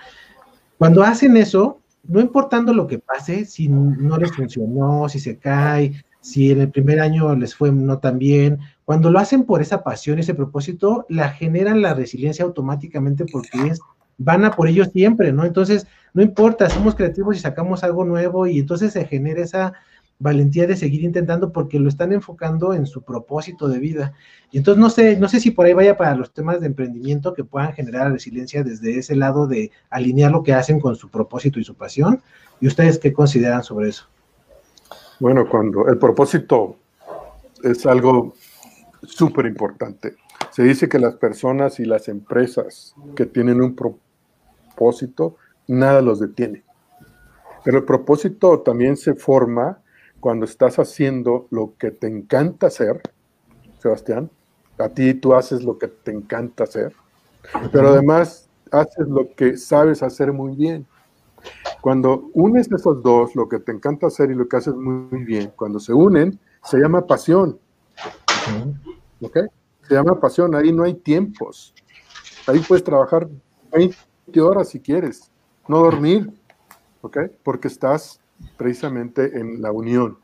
cuando hacen eso, no importando lo que pase, si no les funcionó, si se cae, si en el primer año les fue no tan bien, cuando lo hacen por esa pasión, ese propósito, la generan la resiliencia automáticamente porque van a por ello siempre, ¿no? Entonces, no importa, somos creativos y sacamos algo nuevo y entonces se genera esa valentía de seguir intentando porque lo están enfocando en su propósito de vida. Y entonces no sé, no sé si por ahí vaya para los temas de emprendimiento que puedan generar resiliencia desde ese lado de alinear lo que hacen con su propósito y su pasión. ¿Y ustedes qué consideran sobre eso? Bueno, cuando el propósito es algo súper importante. Se dice que las personas y las empresas que tienen un propósito, nada los detiene. Pero el propósito también se forma cuando estás haciendo lo que te encanta hacer, Sebastián. A ti tú haces lo que te encanta hacer, pero además haces lo que sabes hacer muy bien. Cuando unes esos dos, lo que te encanta hacer y lo que haces muy, bien, cuando se unen, se llama pasión. ¿Ok? Se llama pasión, ahí no hay tiempos. Ahí puedes trabajar 20 horas si quieres, no dormir, ¿ok? Porque estás precisamente en la unión.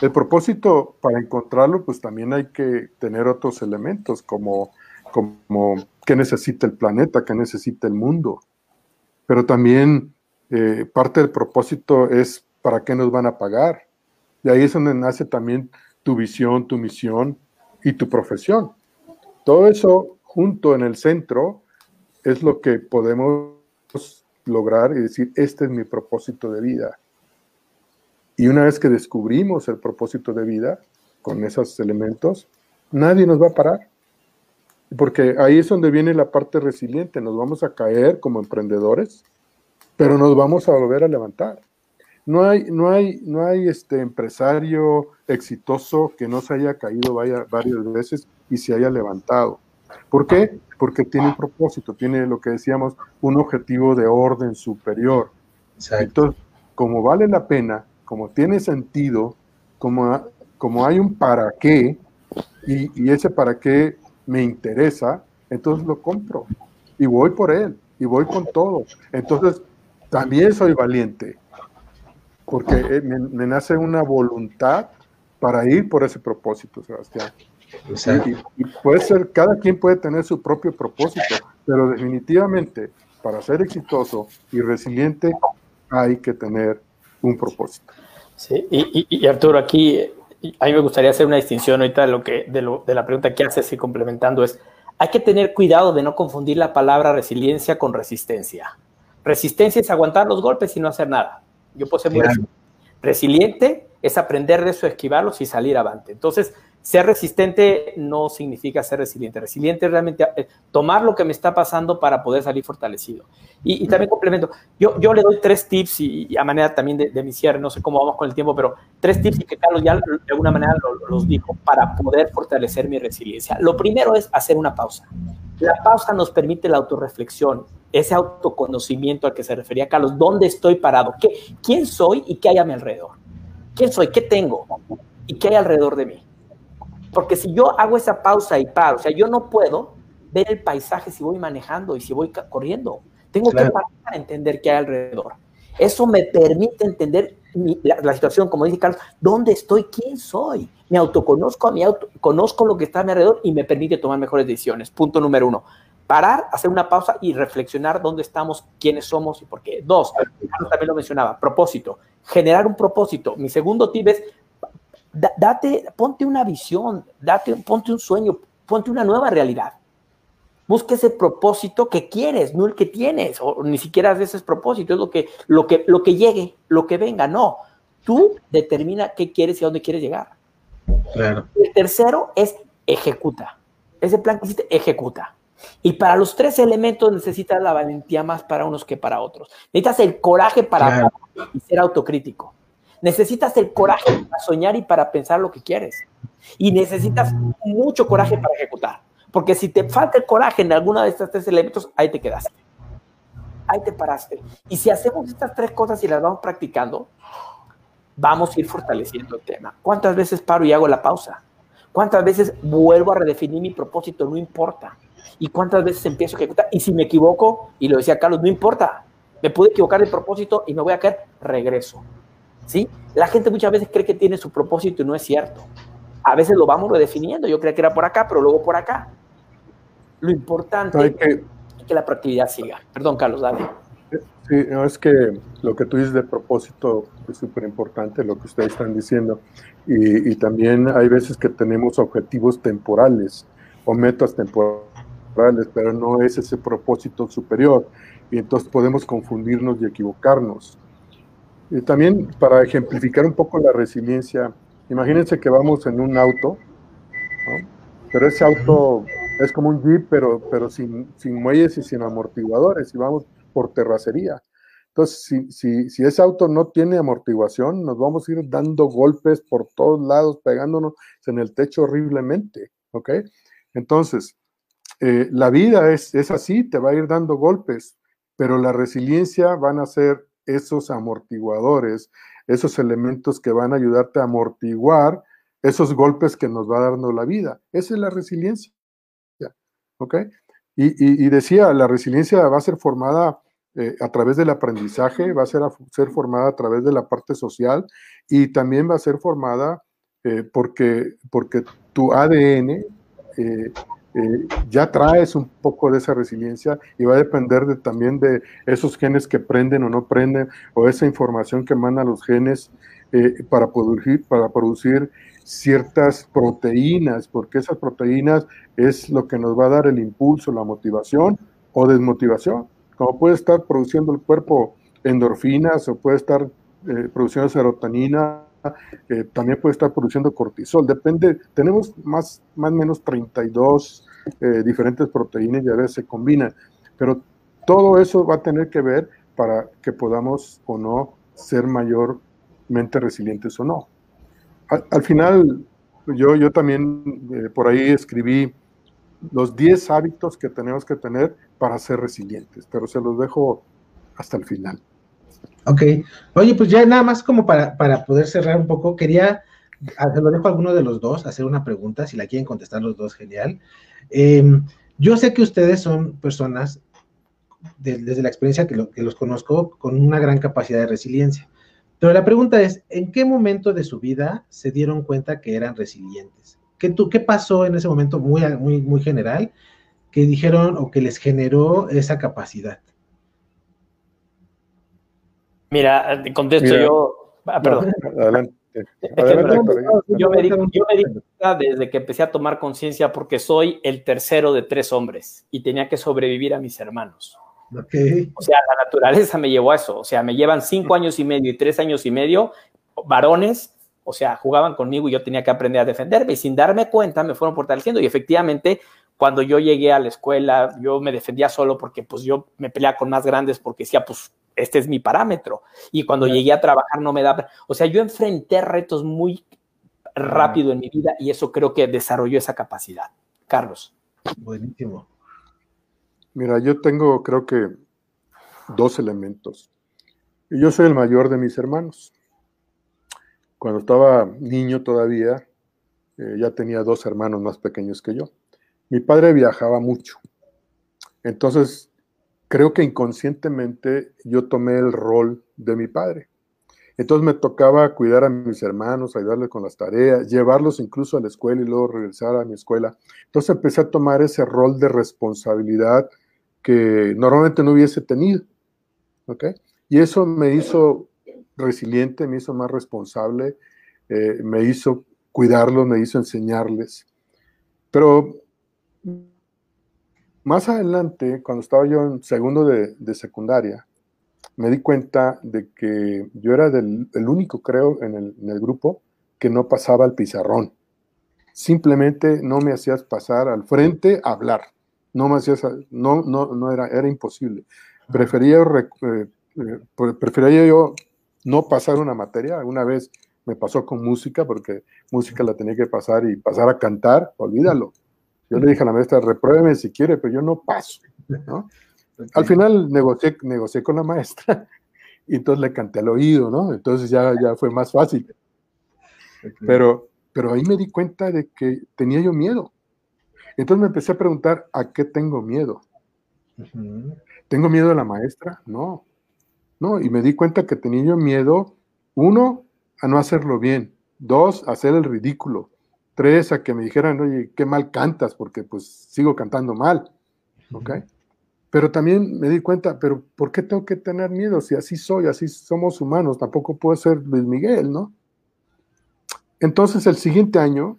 El propósito, para encontrarlo, pues también hay que tener otros elementos, como, como qué necesita el planeta, qué necesita el mundo. Pero también eh, parte del propósito es para qué nos van a pagar. Y ahí es donde nace también tu visión, tu misión y tu profesión. Todo eso junto en el centro es lo que podemos lograr y decir, este es mi propósito de vida. Y una vez que descubrimos el propósito de vida con esos elementos, nadie nos va a parar. Porque ahí es donde viene la parte resiliente. Nos vamos a caer como emprendedores, pero nos vamos a volver a levantar. No hay, no hay, no hay este empresario exitoso que no se haya caído varias veces y se haya levantado. ¿Por qué? Porque tiene un propósito, tiene lo que decíamos, un objetivo de orden superior. Entonces, como vale la pena, como tiene sentido, como, como hay un para qué, y, y ese para qué me interesa, entonces lo compro y voy por él y voy con todo. Entonces, también soy valiente porque eh, me, nace una voluntad para ir por ese propósito, Sebastián. Y, puede ser, cada quien puede tener su propio propósito, pero definitivamente para ser exitoso y resiliente hay que tener un propósito. Sí, y, Arturo, aquí a mí me gustaría hacer una distinción ahorita de, lo que, de, lo, de la pregunta que haces y complementando es, hay que tener cuidado de no confundir la palabra resiliencia con resistencia. Resistencia es aguantar los golpes y no hacer nada. Yo puedo ser muy resiliente, es aprender de eso, esquivarlos y salir avante. Entonces, ser resistente no significa ser resiliente. Resiliente es realmente eh, tomar lo que me está pasando para poder salir fortalecido. Y, también complemento, yo, yo le doy tres tips y, a manera también de, mi cierre, no sé cómo vamos con el tiempo, pero tres tips y que Carlos ya de alguna manera los dijo para poder fortalecer mi resiliencia. Lo primero es hacer una pausa. La pausa nos permite la autorreflexión, ese autoconocimiento al que se refería Carlos. ¿Dónde estoy parado? ¿Qué, ¿Quién soy y qué hay a mi alrededor? ¿Quién soy? ¿Qué tengo? ¿Y qué hay alrededor de mí? Porque si yo hago esa pausa y paro, o sea, yo no puedo ver el paisaje si voy manejando y si voy corriendo. Tengo que parar para entender qué hay alrededor. Eso me permite entender la, situación, como dice Carlos, dónde estoy, quién soy. Me autoconozco a mi auto, conozco lo que está a mi alrededor y me permite tomar mejores decisiones. Punto número uno. Parar, hacer una pausa y reflexionar dónde estamos, quiénes somos y por qué. Dos, Carlos también lo mencionaba, propósito. Generar un propósito. Mi segundo tip es date, ponte una visión, date, ponte un sueño, ponte una nueva realidad. Busca ese propósito que quieres, no el que tienes, o ni siquiera ese propósito, es lo que, lo, que, lo que llegue, lo que venga, no. Tú determina qué quieres y a dónde quieres llegar. Claro. El tercero es ejecuta. Ese plan que hiciste, ejecuta. Y para los tres elementos necesitas la valentía más para unos que para otros. Necesitas el coraje para y ser autocrítico. Necesitas el coraje para soñar y para pensar lo que quieres. Y necesitas mucho coraje para ejecutar. Porque si te falta el coraje en alguno de estos tres elementos, ahí te quedaste. Ahí te paraste. Y si hacemos estas tres cosas y las vamos practicando, vamos a ir fortaleciendo el tema. ¿Cuántas veces paro y hago la pausa? ¿Cuántas veces vuelvo a redefinir mi propósito? No importa. ¿Y cuántas veces empiezo a ejecutar? Y si me equivoco, y lo decía Carlos, no importa. Me pude equivocar de propósito y me voy a caer, regreso. ¿Sí? La gente muchas veces cree que tiene su propósito y no es cierto. A veces lo vamos redefiniendo. Yo creía que era por acá, pero luego por acá. Lo importante es que, la proactividad siga. Perdón, Carlos, dale. Sí, no, es que lo que tú dices de propósito es súper importante, lo que ustedes están diciendo. Y, y, también hay veces que tenemos objetivos temporales o metas temporales, pero no es ese propósito superior. Y entonces podemos confundirnos y equivocarnos. Y también para ejemplificar un poco la resiliencia, imagínense que vamos en un auto, pero ese auto es como un jeep, pero, pero sin, sin muelles y sin amortiguadores, y vamos por terracería. Entonces, si, si, si, ese auto no tiene amortiguación, nos vamos a ir dando golpes por todos lados, pegándonos en el techo horriblemente, ¿ok? Entonces, eh, la vida es, es así, te va a ir dando golpes, pero la resiliencia van a ser esos amortiguadores, esos elementos que van a ayudarte a amortiguar esos golpes que nos va dando la vida. Esa es la resiliencia. Y, decía, la resiliencia va a ser formada eh, a través del aprendizaje, va a ser, ser formada a través de la parte social y también va a ser formada eh, porque, porque tu ADN ya traes un poco de esa resiliencia y va a depender de, también de esos genes que prenden o no prenden o esa información que mandan los genes para, producir, para producir ciertas proteínas, porque esas proteínas es lo que nos va a dar el impulso, la motivación o desmotivación. Como puede estar produciendo el cuerpo endorfinas o puede estar eh, produciendo serotonina, eh, también puede estar produciendo cortisol. Depende, tenemos más o menos 32 eh, diferentes proteínas y a veces se combinan, pero todo eso va a tener que ver para que podamos o no ser mayormente resilientes o no al, final, yo, yo también eh, por ahí escribí los 10 hábitos que tenemos que tener para ser resilientes, pero se los dejo hasta el final. Ok. Oye, pues ya nada más como para, para poder cerrar un poco, quería, lo dejo a alguno de los dos, hacer una pregunta, si la quieren contestar los dos, genial. Em, yo sé que ustedes son personas, desde la experiencia que, que los conozco, con una gran capacidad de resiliencia. Pero la pregunta es, ¿en qué momento de su vida se dieron cuenta que eran resilientes? ¿Qué, tú, qué pasó en ese momento muy, muy, muy general que dijeron o que les generó esa capacidad? Mira, contesto yo. Ah, [LAUGHS] [LAUGHS] perdón. adelante. yo, me di, yo me di cuenta desde que empecé a tomar conciencia porque soy el tercero de tres hombres y tenía que sobrevivir a mis hermanos. O sea, la naturaleza me llevó a eso. O sea, me llevan cinco años y medio y tres años y medio, varones, o sea, jugaban conmigo y yo tenía que aprender a defenderme. Y sin darme cuenta me fueron fortaleciendo. Y efectivamente, cuando yo llegué a la escuela, yo me defendía solo porque pues yo me peleaba con más grandes porque decía, pues este es mi parámetro. Y cuando llegué a trabajar no me daba, o sea, yo enfrenté retos muy rápido en mi vida y eso creo que desarrolló esa capacidad. Carlos. Buenísimo. Mira, yo tengo creo que dos elementos. Yo soy el mayor de mis hermanos. Cuando estaba niño todavía, eh, ya tenía dos hermanos más pequeños que yo. Mi padre viajaba mucho. Entonces, creo que inconscientemente yo tomé el rol de mi padre. Entonces me tocaba cuidar a mis hermanos, ayudarles con las tareas, llevarlos incluso a la escuela y luego regresar a mi escuela. Entonces empecé a tomar ese rol de responsabilidad que normalmente no hubiese tenido. ¿ok? Y eso me hizo resiliente, me hizo más responsable, eh, me hizo cuidarlos, me hizo enseñarles. Pero más adelante, cuando estaba yo en segundo de, secundaria, me di cuenta de que yo era del, el único, creo, en el, en el grupo que no pasaba al pizarrón. Simplemente no me hacías pasar al frente a hablar no me hacías, no, no, no era, era imposible. Prefería, eh, eh, prefería yo no pasar una materia. Una vez me pasó con música, porque música la tenía que pasar y pasar a cantar, olvídalo. Yo le dije a la maestra, repruébeme si quiere, pero yo no paso. Al final negocié, negocié con la maestra [LAUGHS] y entonces le canté al oído, ¿no? Entonces ya, ya fue más fácil. Pero, pero ahí me di cuenta de que tenía yo miedo. Entonces me empecé a preguntar, ¿a qué tengo miedo? ¿Tengo miedo a la maestra? No. No, y me di cuenta que tenía yo miedo, uno, a no hacerlo bien, dos, a hacer el ridículo, tres, a que me dijeran, oye, qué mal cantas, porque pues sigo cantando mal, ¿ok? Pero también me di cuenta, pero ¿por qué tengo que tener miedo? Si así soy, así somos humanos, tampoco puedo ser Luis Miguel, ¿no? Entonces el siguiente año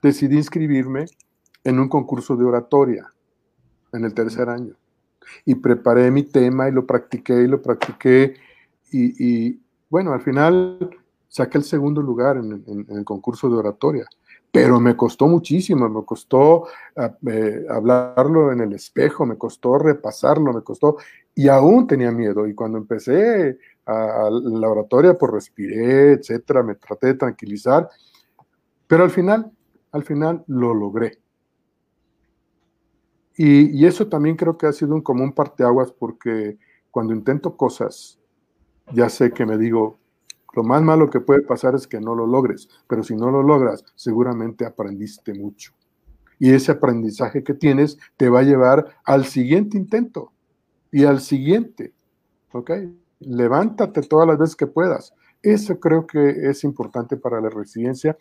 decidí inscribirme en un concurso de oratoria en el tercer año. Y preparé mi tema y lo practiqué y lo practiqué. Y, bueno, al final saqué el segundo lugar en, el concurso de oratoria. Pero me costó muchísimo, me costó ah, eh, hablarlo en el espejo, me costó repasarlo, me costó, y aún tenía miedo. Y cuando empecé a, la oratoria, pues respiré, etcétera, me traté de tranquilizar, pero al final, al final lo logré. Y, eso también creo que ha sido un común parteaguas porque cuando intento cosas, ya sé que me digo, lo más malo que puede pasar es que no lo logres, pero si no lo logras, seguramente aprendiste mucho. Y ese aprendizaje que tienes te va a llevar al siguiente intento y al siguiente ¿ok? Levántate todas las veces que puedas. Eso creo que es importante para la resiliencia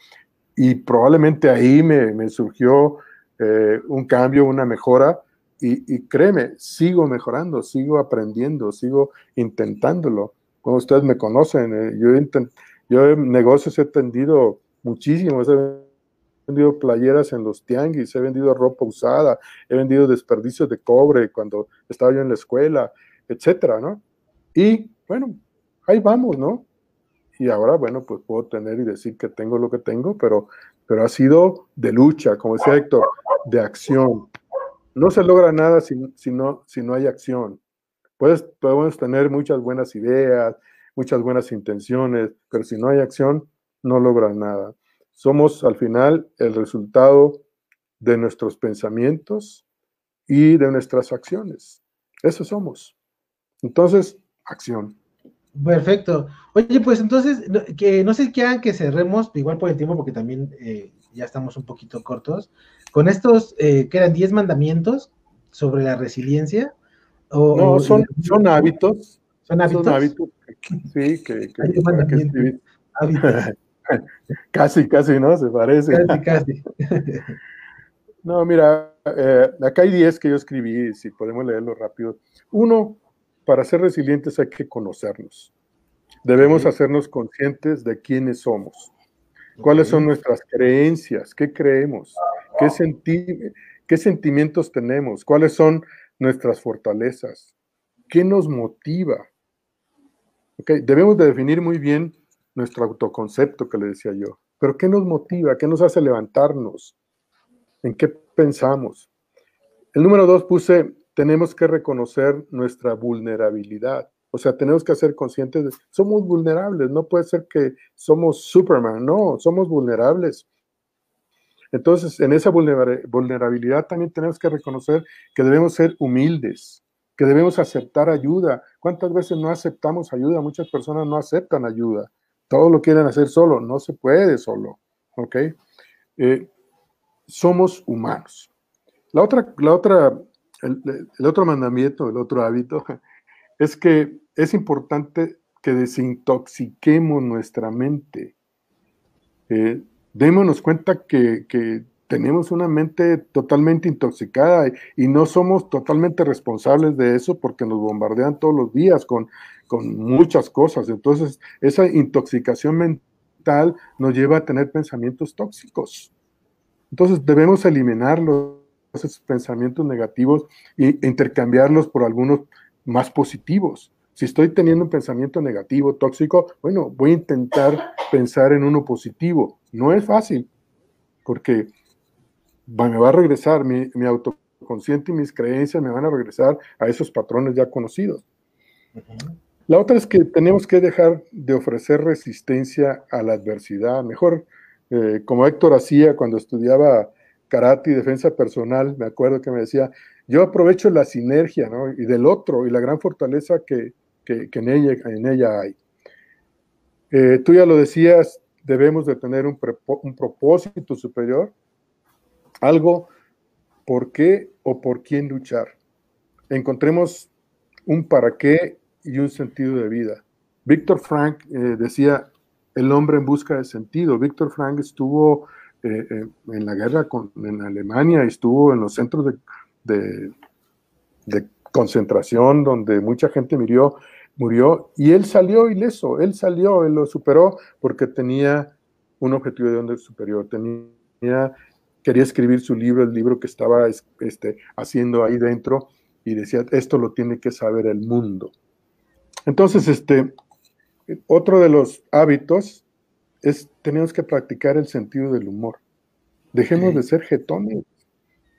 y probablemente ahí me, surgió eh, un cambio, una mejora y, créeme, sigo mejorando, sigo aprendiendo, sigo intentándolo. Como ustedes me conocen, eh, yo, yo en negocios he tendido muchísimo, he vendido playeras en los tianguis, he vendido ropa usada, he vendido desperdicios de cobre cuando estaba yo en la escuela, etcétera, ¿no? Y bueno, ahí vamos, ¿no? Y ahora, bueno, pues puedo tener y decir que tengo lo que tengo, pero, pero ha sido de lucha, como decía Héctor, de acción. No se logra nada si, si, no, si no hay acción. Puedes, podemos tener muchas buenas ideas, muchas buenas intenciones, pero si no hay acción, no logras nada. Somos al final el resultado de nuestros pensamientos y de nuestras acciones. Eso somos. Entonces, acción. Perfecto. Oye, pues entonces, que no sé si quieran que cerremos, igual por el tiempo, porque también eh, ya estamos un poquito cortos, con estos, eh, que eran 10 mandamientos sobre la resiliencia. O, no, son, son hábitos. Son hábitos. Son hábitos, [LAUGHS] sí, que, que, [LAUGHS] casi, casi, ¿no? Se parece. Casi, casi. [LAUGHS] no, mira, eh, acá hay 10 que yo escribí, si podemos leerlo rápido. Uno, para ser resilientes hay que conocernos. Debemos hacernos conscientes de quiénes somos, cuáles son nuestras creencias, qué creemos, qué, qué sentimientos tenemos, cuáles son nuestras fortalezas, qué nos motiva. Okay. Debemos de definir muy bien nuestro autoconcepto que le decía yo. Pero ¿qué nos motiva? ¿Qué nos hace levantarnos? ¿En qué pensamos? El número dos puse tenemos que reconocer nuestra vulnerabilidad. O sea, tenemos que ser conscientes de, somos vulnerables, no puede ser que somos Superman, no, somos vulnerables. Entonces, en esa vulnerabilidad también tenemos que reconocer que debemos ser humildes, que debemos aceptar ayuda. ¿Cuántas veces no aceptamos ayuda? Muchas personas no aceptan ayuda. Todo lo quieren hacer solo, no se puede solo. ¿Ok? Eh, somos humanos. La otra, la otra el, otro mandamiento, el otro hábito, [LAUGHS] es que es importante que desintoxiquemos nuestra mente. Eh, démonos cuenta que, tenemos una mente totalmente intoxicada y no somos totalmente responsables de eso porque nos bombardean todos los días con, muchas cosas. Entonces, esa intoxicación mental nos lleva a tener pensamientos tóxicos. Entonces, debemos eliminarlos esos pensamientos negativos e intercambiarlos por algunos más positivos. Si estoy teniendo un pensamiento negativo, tóxico, bueno, voy a intentar [LAUGHS] pensar en uno positivo. No es fácil, porque me va a regresar mi, autoconsciente y mis creencias me van a regresar a esos patrones ya conocidos. La otra es que tenemos que dejar de ofrecer resistencia a la adversidad. Mejor, eh, como Héctor hacía cuando estudiaba karate y defensa personal, me acuerdo que me decía, yo aprovecho la sinergia, ¿no? Y del otro, y la gran fortaleza que, en, ella, en ella hay. Eh, tú ya lo decías, debemos de tener un, un propósito superior, algo por qué o por quién luchar. Encontremos un para qué y un sentido de vida. Víctor Frank eh, decía, el hombre en busca de sentido. Víctor Frank estuvo eh, en la guerra con, en Alemania, estuvo en los centros de, de, concentración donde mucha gente murió, murió y él salió ileso, él salió, él lo superó porque tenía un objetivo de donde superior, tenía, quería escribir su libro, el libro que estaba este, haciendo ahí dentro y decía, esto lo tiene que saber el mundo. Entonces, este, otro de los hábitos es, tenemos que practicar el sentido del humor. Dejemos de ser jetones,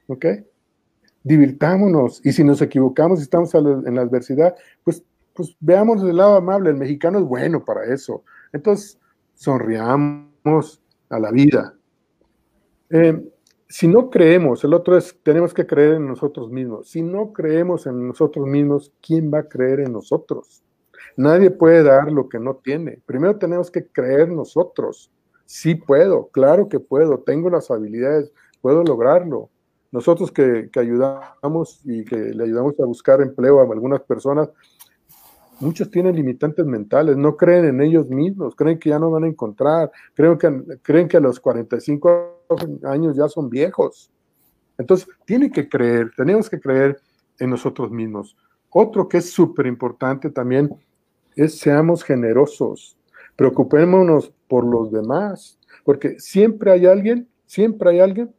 ¿ok? Divirtámonos. Y si nos equivocamos y estamos en la adversidad, pues, pues veamos el lado amable. El mexicano es bueno para eso. Entonces, sonriamos a la vida. Eh, si no creemos, el otro es, tenemos que creer en nosotros mismos. Si no creemos en nosotros mismos, ¿quién va a creer en nosotros? Nadie puede dar lo que no tiene. Primero tenemos que creer nosotros. Sí puedo, claro que puedo, tengo las habilidades, puedo lograrlo. Nosotros que, ayudamos y que le ayudamos a buscar empleo a algunas personas, muchos tienen limitantes mentales, no creen en ellos mismos, creen que ya no van a encontrar, creen que, creen que a los 45 años ya son viejos. Entonces, tiene que creer, tenemos que creer en nosotros mismos. Otro que es súper importante también es seamos generosos, preocupémonos por los demás, porque siempre hay alguien, siempre hay alguien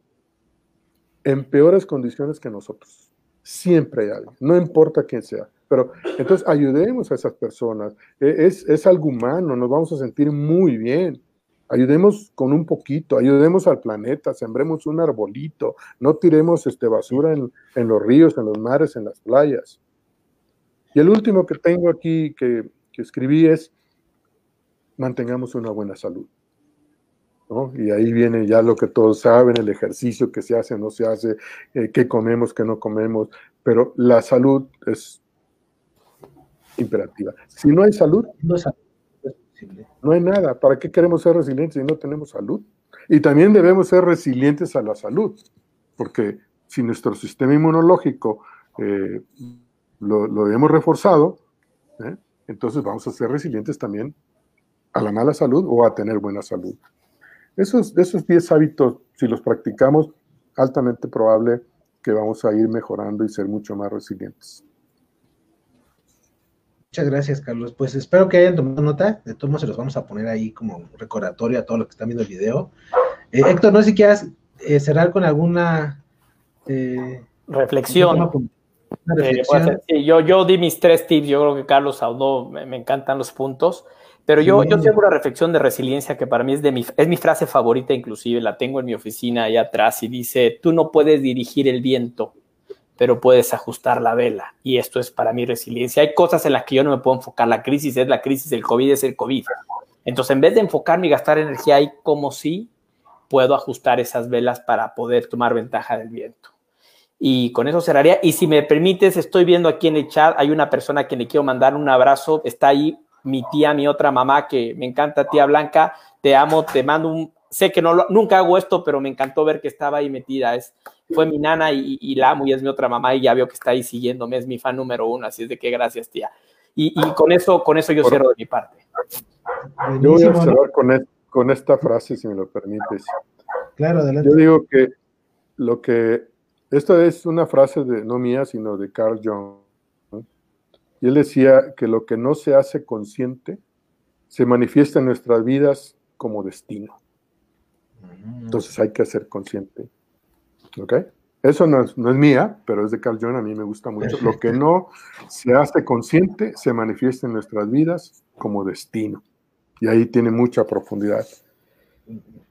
en peores condiciones que nosotros. Siempre hay alguien, no importa quién sea. Pero entonces ayudemos a esas personas. E, es, es algo humano, nos vamos a sentir muy bien. Ayudemos con un poquito, ayudemos al planeta, sembremos un arbolito, no tiremos este, basura en, en los ríos, en los mares, en las playas. Y el último que tengo aquí que, que escribí es, mantengamos una buena salud. ¿no? Y ahí viene ya lo que todos saben, el ejercicio que se hace, no se hace, eh, qué comemos, qué no comemos, pero la salud es imperativa. Si no hay salud, no, no hay nada. ¿Para qué queremos ser resilientes si no tenemos salud? Y también debemos ser resilientes a la salud, porque si nuestro sistema inmunológico eh, lo, hemos reforzado, ¿eh? entonces vamos a ser resilientes también a la mala salud o a tener buena salud. Esos, esos 10 hábitos, si los practicamos, altamente probable que vamos a ir mejorando y ser mucho más resilientes. Muchas gracias, Carlos. Pues espero que hayan tomado nota. De todos modos, se los vamos a poner ahí como recordatorio a todos los que están viendo el video. Eh, Héctor, no sé si quieras eh, cerrar con alguna eh, reflexión. yo, yo di mis tres tips. Yo creo que Carlos audó, me, encantan los puntos. Pero yo, yo tengo una reflexión de resiliencia que para mí es, de mi, es mi frase favorita, inclusive la tengo en mi oficina allá atrás y dice, tú no puedes dirigir el viento, pero puedes ajustar la vela. Y esto es para mí resiliencia. Hay cosas en las que yo no me puedo enfocar. La crisis es la crisis, el COVID es el COVID. Entonces, en vez de enfocarme y gastar energía ahí, como si puedo ajustar esas velas para poder tomar ventaja del viento. Y con eso cerraría. Y si me permites, estoy viendo aquí en el chat, hay una persona a quien le quiero mandar un abrazo. Está ahí mi tía, mi otra mamá, que me encanta, tía Blanca. Te amo, te mando un... Sé que no nunca hago esto, pero me encantó ver que estaba ahí metida. Es, fue mi nana y, la amo y es mi otra mamá y ya veo que está ahí siguiéndome, es mi fan número uno, así es de que gracias, tía. Y, con eso, con eso yo cierro de mi parte. Yo voy a cerrar con, con esta frase, si me lo permites. Claro, adelante. Yo digo que lo que, esto es una frase de, no mía, sino de Carl Jung. Y él decía que lo que no se hace consciente se manifiesta en nuestras vidas como destino. Mm. Entonces hay que ser consciente ¿Ok? Eso no es, mía, pero es de Carl Jung, a mí me gusta mucho. Lo que no se hace consciente se manifiesta en nuestras vidas como destino. Y ahí tiene mucha profundidad.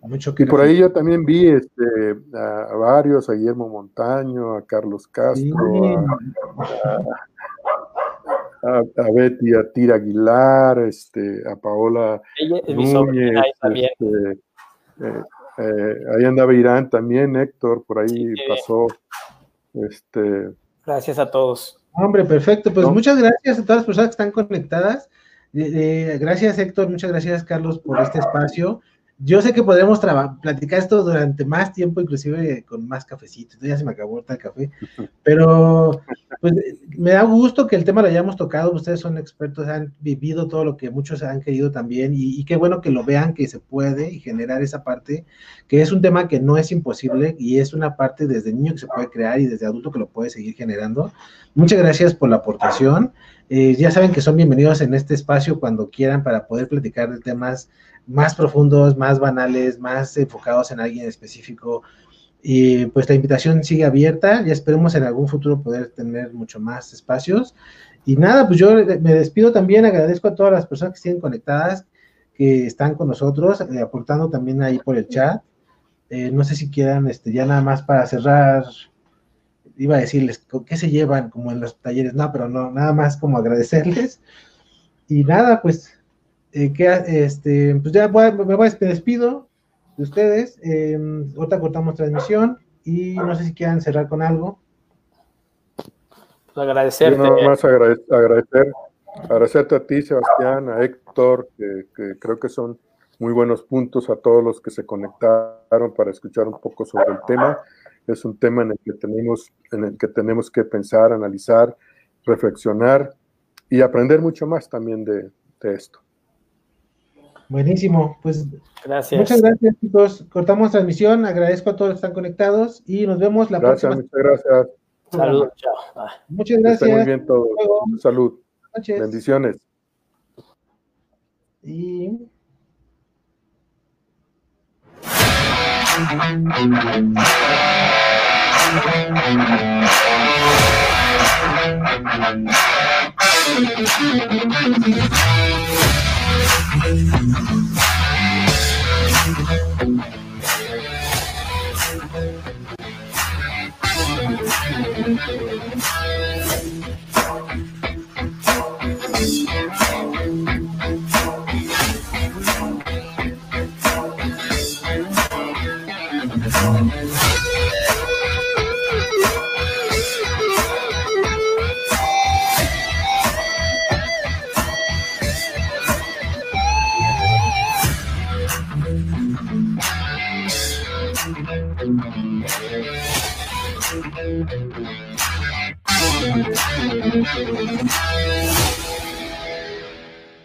Mucho y por ahí yo también vi este, a, varios, a Guillermo Montaño, a Carlos Castro, a, Betty, a Tira Aguilar, este, a Paola Núñez, este, eh, eh, ahí andaba Irán también, Héctor, por ahí pasó. Este, gracias a todos. Hombre, perfecto. Pues muchas gracias a todas las personas que están conectadas. gracias, Héctor. Muchas gracias, Carlos, por este espacio yo sé que podremos platicar esto durante más tiempo, inclusive con más cafecitos. Ya se me acabó el café, [LAUGHS] pero pues, me da gusto que el tema lo hayamos tocado. Ustedes son expertos, han vivido todo lo que muchos han querido también, y, qué bueno que lo vean, que se puede y generar esa parte, que es un tema que no es imposible y es una parte desde niño que se puede crear y desde adulto que lo puede seguir generando. Muchas gracias por la aportación. Eh, ya saben que son bienvenidos en este espacio cuando quieran para poder platicar de temas más profundos, más banales, más enfocados en alguien específico. Y pues la invitación sigue abierta y esperemos en algún futuro poder tener mucho más espacios. Y nada, pues yo me despido también, agradezco a todas las personas que estén conectadas, que están con nosotros, eh, aportando también ahí por el chat. Eh, no sé si quieran, este, ya nada más para cerrar, iba a decirles qué se llevan como en los talleres, no, pero no, nada más como agradecerles. Y nada, pues eh, que, este, pues ya voy, me, voy, me despido de ustedes. Eh, ahorita cortamos transmisión y no sé si quieran cerrar con algo. Pues agradecerte. nada más agradecer, agradecerte a ti, Sebastián, a Héctor, que, creo que son muy buenos puntos a todos los que se conectaron para escuchar un poco sobre el tema. Es un tema en el que tenemos, en el que tenemos que pensar, analizar, reflexionar y aprender mucho más también de, de esto. Buenísimo, pues Gracias. muchas gracias chicos. Cortamos transmisión, agradezco a todos los que están conectados y nos vemos la Gracias, próxima. muchas gracias. Saludos, chao. Muchas estén muy gracias. bien todos. luego. Salud. Noches. Bendiciones. Y Thank you.